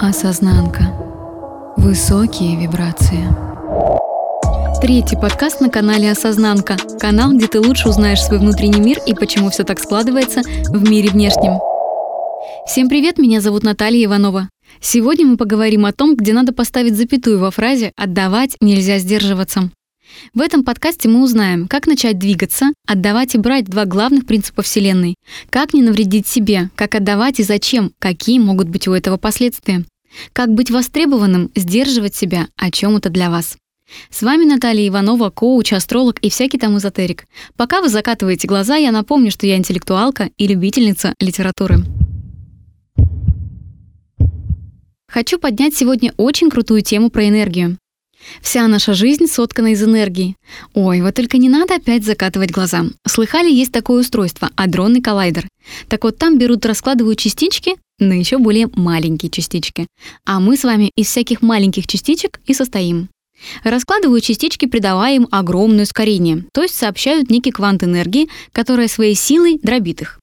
Осознанка. Высокие вибрации. Третий подкаст на канале Осознанка. Канал, где ты лучше узнаешь свой внутренний мир и почему все так складывается в мире внешнем. Всем привет, меня зовут Наталья Иванова. Сегодня мы поговорим о том, где надо поставить запятую во фразе «отдавать нельзя сдерживаться». В этом подкасте мы узнаем, как начать двигаться, отдавать и брать два главных принципа Вселенной, как не навредить себе, как отдавать и зачем, какие могут быть у этого последствия, как быть востребованным, сдерживать себя, о чем это для вас. С вами Наталья Иванова, коуч, астролог и всякий там эзотерик. Пока вы закатываете глаза, я напомню, что я интеллектуалка и любительница литературы. Хочу поднять сегодня очень крутую тему про энергию. Вся наша жизнь соткана из энергии. Ой, вот только не надо опять закатывать глаза. Слыхали, есть такое устройство – адронный коллайдер. Так вот там берут, раскладывают частички на еще более маленькие частички. А мы с вами из всяких маленьких частичек и состоим. Раскладывают частички, придавая им огромное ускорение, то есть сообщают некий квант энергии, которая своей силой дробит их.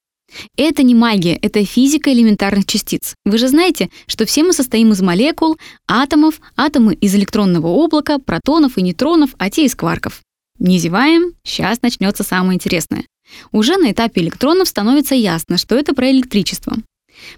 Это не магия, это физика элементарных частиц. Вы же знаете, что все мы состоим из молекул, атомов, атомы из электронного облака, протонов и нейтронов, а те из кварков. Не зеваем, сейчас начнется самое интересное. Уже на этапе электронов становится ясно, что это про электричество.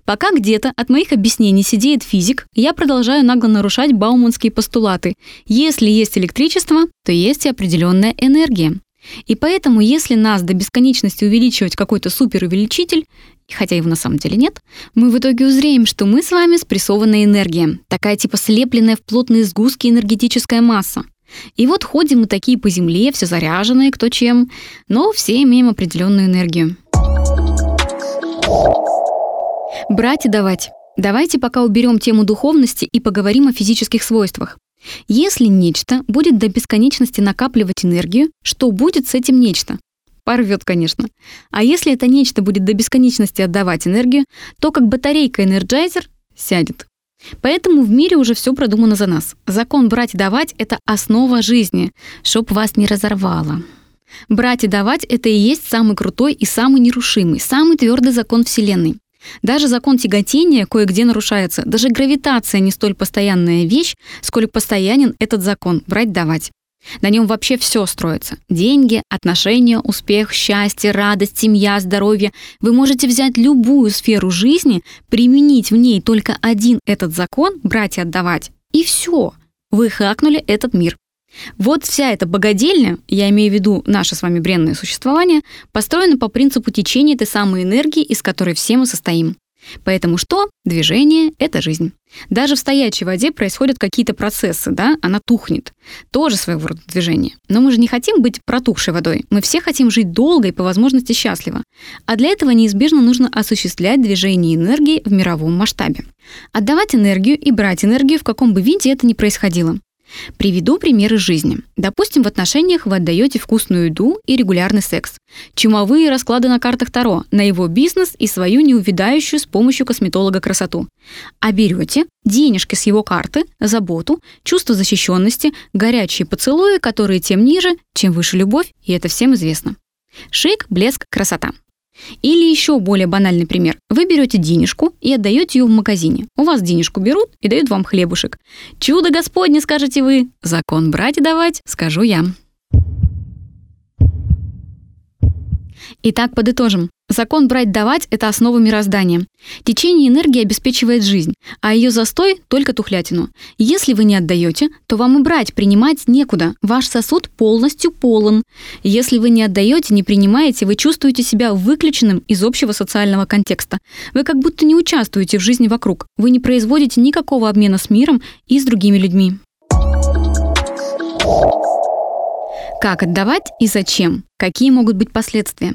Пока где-то от моих объяснений сидеет физик, я продолжаю нагло нарушать бауманские постулаты. Если есть электричество, то есть и определенная энергия. И поэтому, если нас до бесконечности увеличивать какой-то суперувеличитель, хотя его на самом деле нет, мы в итоге узреем, что мы с вами спрессованная энергия, такая типа слепленная в плотные сгустки энергетическая масса. И вот ходим мы такие по земле, все заряженные, кто чем, но все имеем определенную энергию. Брать и давать. Давайте пока уберем тему духовности и поговорим о физических свойствах. Если нечто будет до бесконечности накапливать энергию, что будет с этим нечто? Порвет, конечно. А если это нечто будет до бесконечности отдавать энергию, то как батарейка Energizer сядет. Поэтому в мире уже все продумано за нас. Закон брать и давать — это основа жизни, чтоб вас не разорвало. Брать и давать — это и есть самый крутой и самый нерушимый, самый твердый закон Вселенной. Даже закон тяготения кое-где нарушается. Даже гравитация не столь постоянная вещь, сколь постоянен этот закон брать-давать. На нем вообще все строится. Деньги, отношения, успех, счастье, радость, семья, здоровье. Вы можете взять любую сферу жизни, применить в ней только один этот закон, брать и отдавать, и все. Вы хакнули этот мир. Вот вся эта богадельня, я имею в виду наше с вами бренное существование, построена по принципу течения этой самой энергии, из которой все мы состоим. Поэтому что? Движение — это жизнь. Даже в стоячей воде происходят какие-то процессы, да, она тухнет. Тоже своего рода движение. Но мы же не хотим быть протухшей водой. Мы все хотим жить долго и по возможности счастливо. А для этого неизбежно нужно осуществлять движение энергии в мировом масштабе. Отдавать энергию и брать энергию в каком бы виде это ни происходило. Приведу примеры жизни. Допустим, в отношениях вы отдаете вкусную еду и регулярный секс. Чумовые расклады на картах Таро, на его бизнес и свою неувидающую с помощью косметолога красоту. А берете денежки с его карты, заботу, чувство защищенности, горячие поцелуи, которые тем ниже, чем выше любовь, и это всем известно. Шик, блеск, красота. Или еще более банальный пример. Вы берете денежку и отдаете ее в магазине. У вас денежку берут и дают вам хлебушек. Чудо Господне, скажете вы. Закон брать и давать, скажу я. Итак, подытожим. Закон брать-давать – это основа мироздания. Течение энергии обеспечивает жизнь, а ее застой – только тухлятину. Если вы не отдаете, то вам и брать, принимать некуда. Ваш сосуд полностью полон. Если вы не отдаете, не принимаете, вы чувствуете себя выключенным из общего социального контекста. Вы как будто не участвуете в жизни вокруг. Вы не производите никакого обмена с миром и с другими людьми. Как отдавать и зачем? Какие могут быть последствия?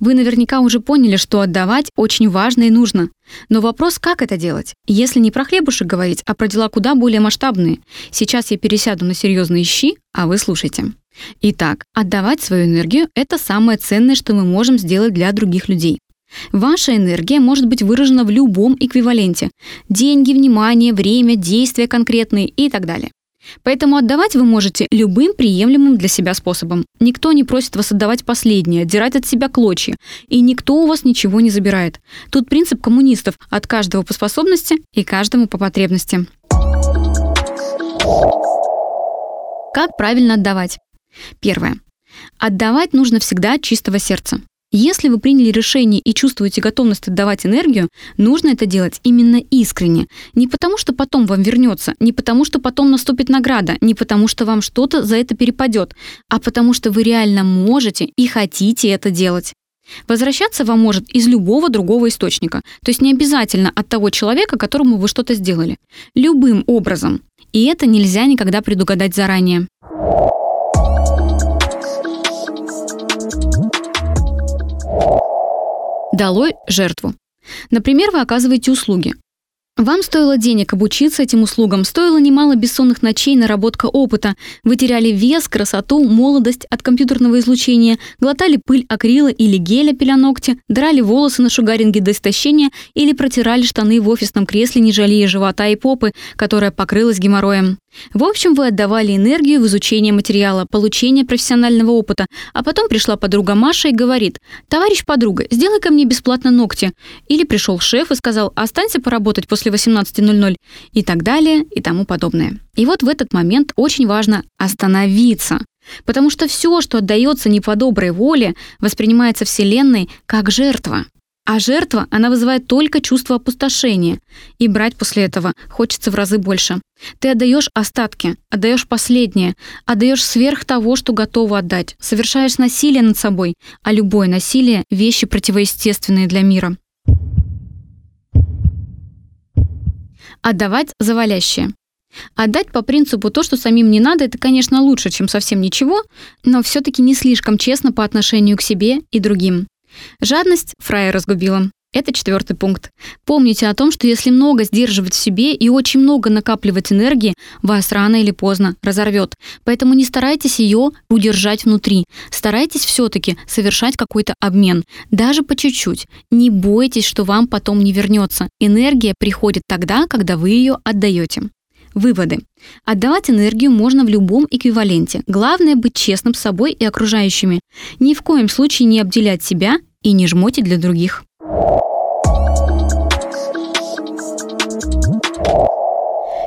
Вы наверняка уже поняли, что отдавать очень важно и нужно. Но вопрос, как это делать? Если не про хлебушек говорить, а про дела куда более масштабные. Сейчас я пересяду на серьезные щи, а вы слушайте. Итак, отдавать свою энергию – это самое ценное, что мы можем сделать для других людей. Ваша энергия может быть выражена в любом эквиваленте. Деньги, внимание, время, действия конкретные и так далее. Поэтому отдавать вы можете любым приемлемым для себя способом. Никто не просит вас отдавать последнее, отдирать от себя клочья. И никто у вас ничего не забирает. Тут принцип коммунистов – от каждого по способности и каждому по потребности. Как правильно отдавать? Первое. Отдавать нужно всегда от чистого сердца. Если вы приняли решение и чувствуете готовность отдавать энергию, нужно это делать именно искренне. Не потому, что потом вам вернется, не потому, что потом наступит награда, не потому, что вам что-то за это перепадет, а потому, что вы реально можете и хотите это делать. Возвращаться вам может из любого другого источника, то есть не обязательно от того человека, которому вы что-то сделали. Любым образом. И это нельзя никогда предугадать заранее. Долой жертву. Например, вы оказываете услуги. Вам стоило денег обучиться этим услугам, стоило немало бессонных ночей, наработка опыта. Вы теряли вес, красоту, молодость от компьютерного излучения, глотали пыль акрила или геля пиля ногти, драли волосы на шугаринге до истощения или протирали штаны в офисном кресле, не жалея живота и попы, которая покрылась геморроем. В общем, вы отдавали энергию в изучение материала, получение профессионального опыта, а потом пришла подруга Маша и говорит, «Товарищ подруга, сделай ко мне бесплатно ногти». Или пришел шеф и сказал, «Останься поработать после 18.00» и так далее и тому подобное. И вот в этот момент очень важно остановиться, потому что все, что отдается не по доброй воле, воспринимается Вселенной как жертва. А жертва, она вызывает только чувство опустошения. И брать после этого хочется в разы больше. Ты отдаешь остатки, отдаешь последнее, отдаешь сверх того, что готова отдать. Совершаешь насилие над собой, а любое насилие – вещи противоестественные для мира. Отдавать завалящее. Отдать по принципу то, что самим не надо, это, конечно, лучше, чем совсем ничего, но все-таки не слишком честно по отношению к себе и другим. Жадность фрая разгубила. Это четвертый пункт. Помните о том, что если много сдерживать в себе и очень много накапливать энергии, вас рано или поздно разорвет. Поэтому не старайтесь ее удержать внутри. Старайтесь все-таки совершать какой-то обмен. Даже по чуть-чуть. Не бойтесь, что вам потом не вернется. Энергия приходит тогда, когда вы ее отдаете. Выводы. Отдавать энергию можно в любом эквиваленте. Главное быть честным с собой и окружающими. Ни в коем случае не обделять себя и не жмотить для других.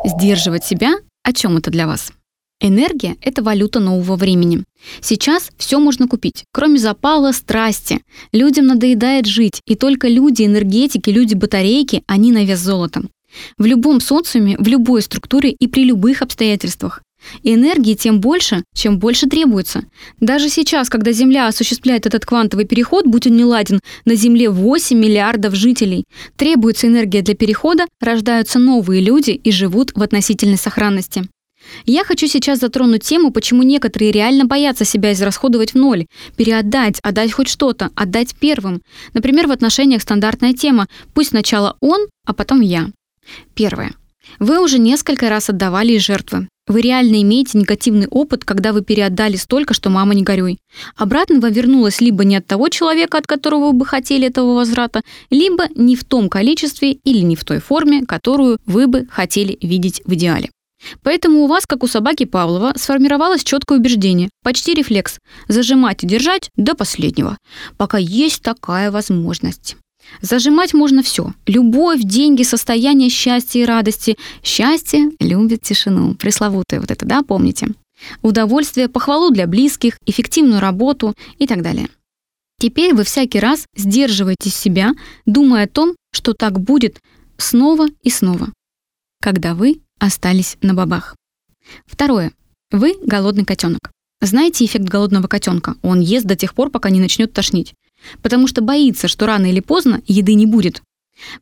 Сдерживать себя – о чем это для вас? Энергия – это валюта нового времени. Сейчас все можно купить, кроме запала, страсти. Людям надоедает жить, и только люди-энергетики, люди-батарейки, они на вес золотом. В любом социуме, в любой структуре и при любых обстоятельствах. Энергии тем больше, чем больше требуется. Даже сейчас, когда Земля осуществляет этот квантовый переход, будь он не ладен, на Земле 8 миллиардов жителей. Требуется энергия для перехода, рождаются новые люди и живут в относительной сохранности. Я хочу сейчас затронуть тему, почему некоторые реально боятся себя израсходовать в ноль, переотдать, отдать хоть что-то, отдать первым. Например, в отношениях стандартная тема «пусть сначала он, а потом я». Первое. Вы уже несколько раз отдавали из жертвы. Вы реально имеете негативный опыт, когда вы переотдали столько, что мама не горюй. Обратно вам вернулось либо не от того человека, от которого вы бы хотели этого возврата, либо не в том количестве или не в той форме, которую вы бы хотели видеть в идеале. Поэтому у вас, как у собаки Павлова, сформировалось четкое убеждение, почти рефлекс – зажимать и держать до последнего, пока есть такая возможность. Зажимать можно все. Любовь, деньги, состояние счастья и радости. Счастье любит тишину. Пресловутое вот это, да, помните? Удовольствие, похвалу для близких, эффективную работу и так далее. Теперь вы всякий раз сдерживаете себя, думая о том, что так будет снова и снова, когда вы остались на бабах. Второе. Вы голодный котенок. Знаете эффект голодного котенка? Он ест до тех пор, пока не начнет тошнить потому что боится, что рано или поздно еды не будет.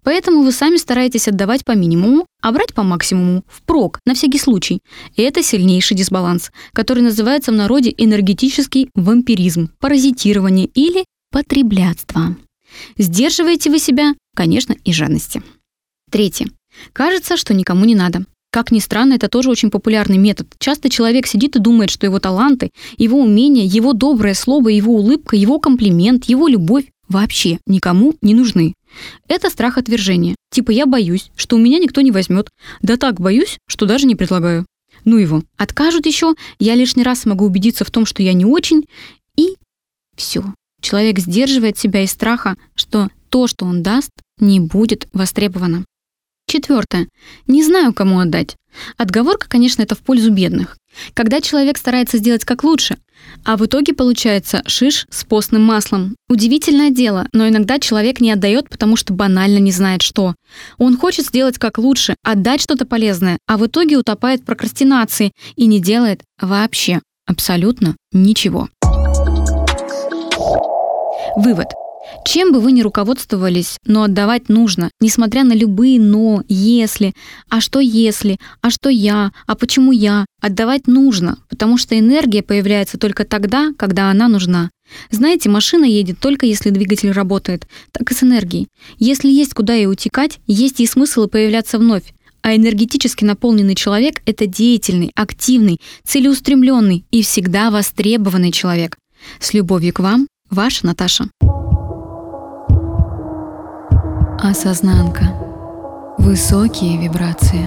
Поэтому вы сами стараетесь отдавать по минимуму, а брать по максимуму, впрок, на всякий случай. И это сильнейший дисбаланс, который называется в народе энергетический вампиризм, паразитирование или потреблятство. Сдерживаете вы себя, конечно, и жадности. Третье. Кажется, что никому не надо. Как ни странно, это тоже очень популярный метод. Часто человек сидит и думает, что его таланты, его умения, его доброе слово, его улыбка, его комплимент, его любовь вообще никому не нужны. Это страх отвержения. Типа я боюсь, что у меня никто не возьмет. Да так боюсь, что даже не предлагаю. ну его, откажут еще, я лишний раз смогу убедиться в том, что я не очень, и все. Человек сдерживает себя из страха, что то, что он даст, не будет востребовано. Четвертое. Не знаю, кому отдать. Отговорка, конечно, это в пользу бедных. Когда человек старается сделать как лучше, а в итоге получается шиш с постным маслом. Удивительное дело, но иногда человек не отдает, потому что банально не знает что. Он хочет сделать как лучше, отдать что-то полезное, а в итоге утопает в прокрастинации и не делает вообще абсолютно ничего. Вывод. Чем бы вы ни руководствовались, но отдавать нужно, несмотря на любые «но», «если», «а что если», «а что я», «а почему я», отдавать нужно, потому что энергия появляется только тогда, когда она нужна. Знаете, машина едет только если двигатель работает, так и с энергией. Если есть куда ей утекать, есть и смысл появляться вновь. А энергетически наполненный человек — это деятельный, активный, целеустремленный и всегда востребованный человек. С любовью к вам, ваша Наташа. Осознанка. Высокие вибрации.